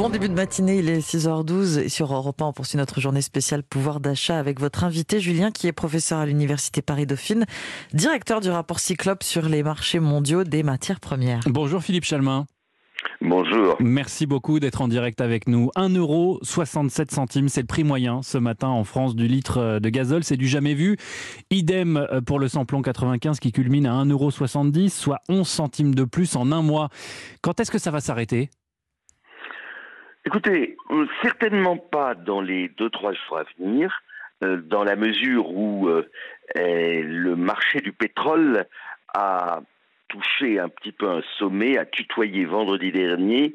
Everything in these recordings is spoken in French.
Bon début de matinée, il est 6h12 et sur Europe 1, on poursuit notre journée spéciale pouvoir d'achat avec votre invité Julien qui est professeur à l'Université Paris-Dauphine, directeur du rapport Cyclope sur les marchés mondiaux des matières premières. Bonjour Philippe Chalmin. Bonjour. Merci beaucoup d'être en direct avec nous. 1,67 centimes, c'est le prix moyen ce matin en France du litre de gazole. C'est du jamais vu. Idem pour le samplon 95 qui culmine à 1,70 soit 11 centimes de plus en un mois. Quand est-ce que ça va s'arrêter? Écoutez, euh, certainement pas dans les deux trois jours à venir, euh, dans la mesure où euh, le marché du pétrole a touché un petit peu un sommet, a tutoyé vendredi dernier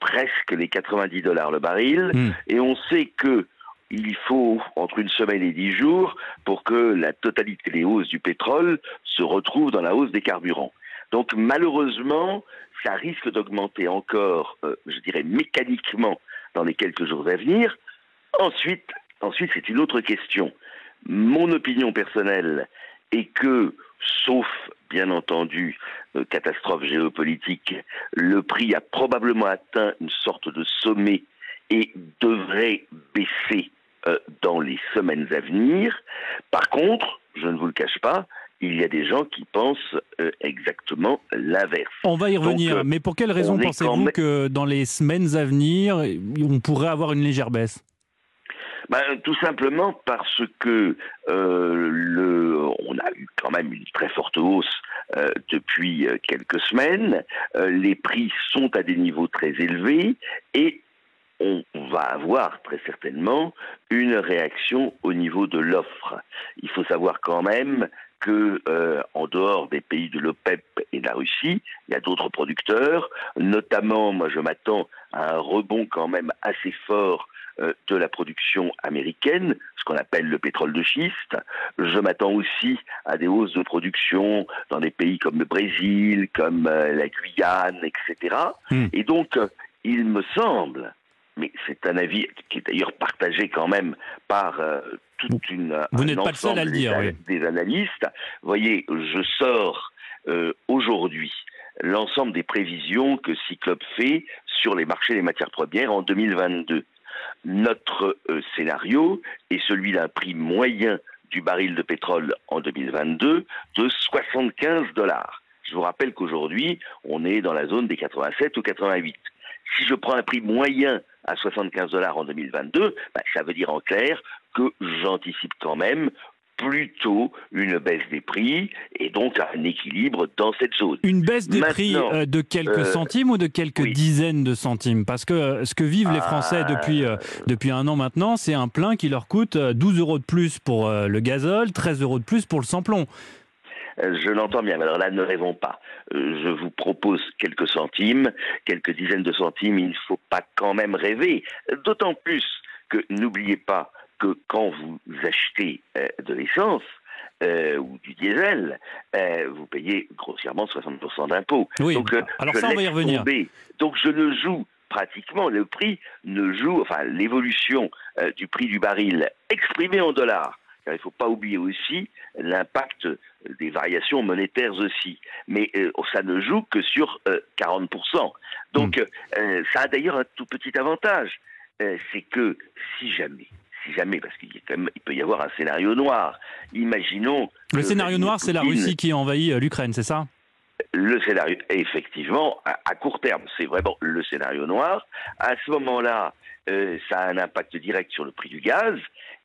presque les 90 dollars le baril, hmm. et on sait que il faut entre une semaine et dix jours pour que la totalité des hausses du pétrole se retrouve dans la hausse des carburants. Donc malheureusement, ça risque d'augmenter encore, euh, je dirais mécaniquement, dans les quelques jours à venir. Ensuite, c'est une autre question. Mon opinion personnelle est que, sauf bien entendu euh, catastrophe géopolitique, le prix a probablement atteint une sorte de sommet et devrait baisser euh, dans les semaines à venir. Par contre, je ne vous le cache pas, il y a des gens qui pensent euh, exactement l'inverse. On va y revenir, euh, mais pour quelle raison pensez-vous que dans les semaines à venir, on pourrait avoir une légère baisse? Ben, tout simplement parce que euh, le, on a eu quand même une très forte hausse depuis quelques semaines. les prix sont à des niveaux très élevés et on va avoir très certainement une réaction au niveau de l'offre. Il faut savoir quand même que euh, en dehors des pays de l'OPEP et de la Russie, il y a d'autres producteurs, notamment, moi je m'attends à un rebond quand même assez fort euh, de la production américaine, ce qu'on appelle le pétrole de schiste. Je m'attends aussi à des hausses de production dans des pays comme le Brésil, comme euh, la Guyane, etc. Hmm. Et donc, il me semble mais c'est un avis qui est d'ailleurs partagé quand même par euh, toute une Vous n'êtes pas le seul à le dire, des, analystes. Vous voyez, je sors euh, aujourd'hui l'ensemble des prévisions que Cyclope fait sur les marchés des matières premières en 2022. Notre euh, scénario est celui d'un prix moyen du baril de pétrole en 2022 de 75 dollars. Je vous rappelle qu'aujourd'hui, on est dans la zone des 87 ou 88 si je prends un prix moyen à 75 dollars en 2022, bah, ça veut dire en clair que j'anticipe quand même plutôt une baisse des prix et donc un équilibre dans cette zone. Une baisse des prix euh, de quelques euh, centimes ou de quelques dizaines de centimes? Parce que euh, ce que vivent les Français ah. depuis, depuis un an maintenant, c'est un plein qui leur coûte 12 euros de plus pour le gazole, 13 euros de plus pour le samplon. Euh, je l'entends bien, mais alors là, ne rêvons pas. Euh, je vous propose quelques centimes, quelques dizaines de centimes, il ne faut pas quand même rêver. D'autant plus que n'oubliez pas que quand vous achetez euh, de l'essence, ou du diesel, vous payez grossièrement 60% d'impôts. Oui, Donc, alors ça, on va y revenir. Donc je ne joue pratiquement, le prix ne joue, enfin l'évolution du prix du baril exprimé en dollars car il ne faut pas oublier aussi l'impact des variations monétaires aussi. Mais euh, ça ne joue que sur 40%. Euh, Donc hmm. euh, ça a d'ailleurs un tout petit avantage, c'est que si jamais, si jamais, parce qu'il peut y avoir un scénario noir, imaginons... Le scénario noir, c'est la Russie qui envahit l'Ukraine, c'est ça? Le scénario, effectivement, à, court terme, c'est vraiment le scénario noir. À ce moment-là, ça a un impact direct sur le prix du gaz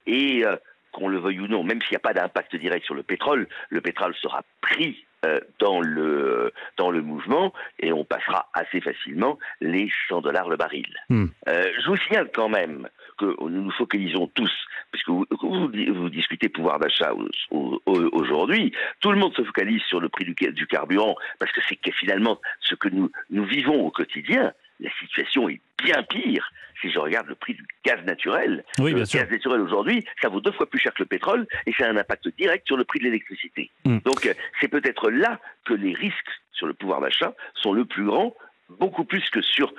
et qu'on le veuille ou non, même s'il n'y a pas d'impact direct sur le pétrole, le pétrole sera pris euh, dans le dans le mouvement et on passera assez facilement les 100 dollars le baril. Hmm. Euh, je vous signale quand même que nous nous focalisons tous, puisque vous, vous, discutez pouvoir d'achat aujourd'hui, tout le monde se focalise sur le prix du, du carburant parce que c'est finalement ce que nous nous vivons au quotidien la situation est bien pire si je regarde le prix du gaz naturel. Oui, le gaz naturel aujourd'hui, ça vaut deux fois plus cher que le pétrole et ça a un impact direct sur le prix de l'électricité. Hmm. Donc euh, c'est peut-être là que les risques sur le pouvoir d'achat sont le plus grands, beaucoup plus que sur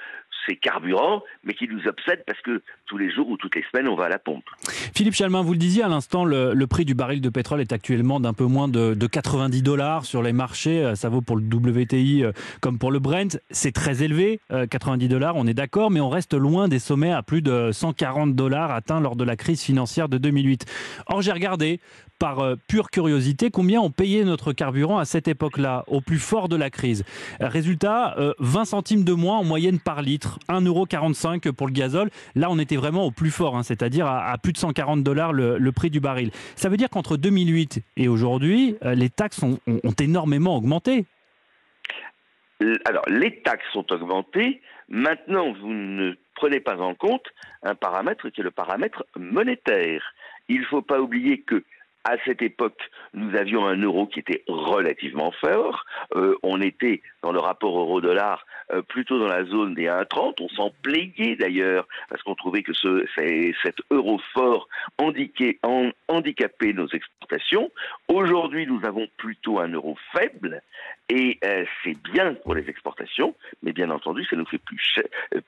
ces carburants, mais qui nous obsèdent parce que tous les jours ou toutes les semaines, on va à la pompe. Philippe Chalmin, vous le disiez à l'instant, le, prix du baril de pétrole est actuellement d'un peu moins de, 90 dollars sur les marchés. Euh, ça vaut pour le WTI euh, comme pour le Brent. C'est très élevé, 90 euh, dollars, on est d'accord, mais on reste loin des sommets à plus de 140 dollars atteints lors de la crise financière de 2008. Or, j'ai regardé, par pure curiosité, combien on payait notre carburant à cette époque-là, au plus fort de la crise? Résultat, 20 centimes de moins en moyenne par litre, 1,45€ pour le gazole. Là, on était vraiment au plus fort, hein, c'est-à-dire à, plus de 140 dollars le, prix du baril. Ça veut dire qu'entre 2008 et aujourd'hui, euh, les taxes ont, énormément augmenté. Alors, les taxes sont augmentées. Maintenant, vous ne prenez pas en compte un paramètre qui est le paramètre monétaire. Il ne faut pas oublier que à cette époque, nous avions un euro qui était relativement fort. Euh, on était dans le rapport euro-dollar euh, plutôt dans la zone des 1,30. On s'en plaignait d'ailleurs parce qu'on trouvait que ce, cet euro fort handicapait nos exportations. Aujourd'hui, nous avons plutôt un euro faible et euh, c'est bien pour les exportations, mais bien entendu, ça nous fait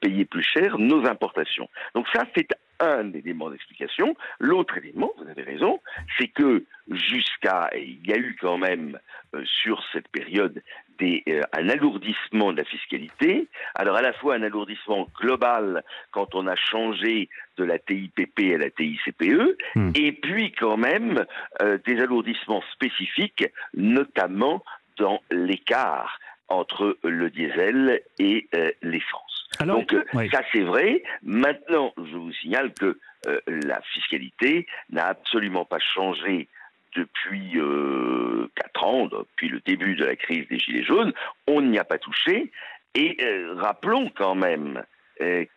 payer plus cher nos importations. Donc ça, c'est un élément d'explication. L'autre élément, vous avez raison, c'est que jusqu'à, il y a eu quand même euh, sur cette période des, euh, un alourdissement de la fiscalité. Alors à la fois un alourdissement global quand on a changé de la TIPP à la TICPE, hmm. et puis quand même euh, des alourdissements spécifiques, notamment dans l'écart entre le diesel et l'essence. Donc euh, ça c'est vrai. Maintenant, je vous signale que euh, la fiscalité n'a absolument pas changé depuis euh, 4 ans, depuis le début de la crise des Gilets jaunes. On n'y a pas touché. Et euh, rappelons quand même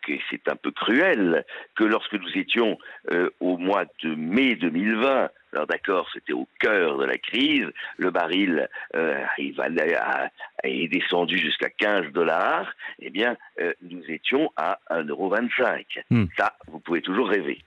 que c'est un peu cruel que lorsque nous étions au mois de mai 2020 alors d'accord, c'était au cœur de la crise. Le baril euh, est descendu jusqu'à 15 dollars. Eh bien, euh, nous étions à 1,25€. Hmm. Ça, vous pouvez toujours rêver.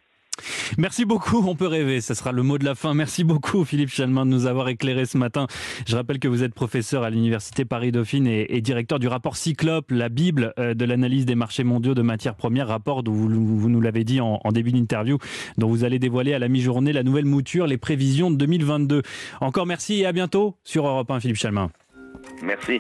Merci beaucoup, on peut rêver, ce sera le mot de la fin. Merci beaucoup Philippe Chalmin de nous avoir éclairé ce matin. Je rappelle que vous êtes professeur à l'Université Paris-Dauphine et, directeur du rapport Cyclope, la Bible euh, de l'analyse des marchés mondiaux de matières premières, rapport dont vous, nous l'avez dit en, en début d'interview, dont vous allez dévoiler à la mi-journée la nouvelle mouture, les prévisions de 2022. Encore merci et à bientôt sur Europe 1 Philippe Chalmin. Merci.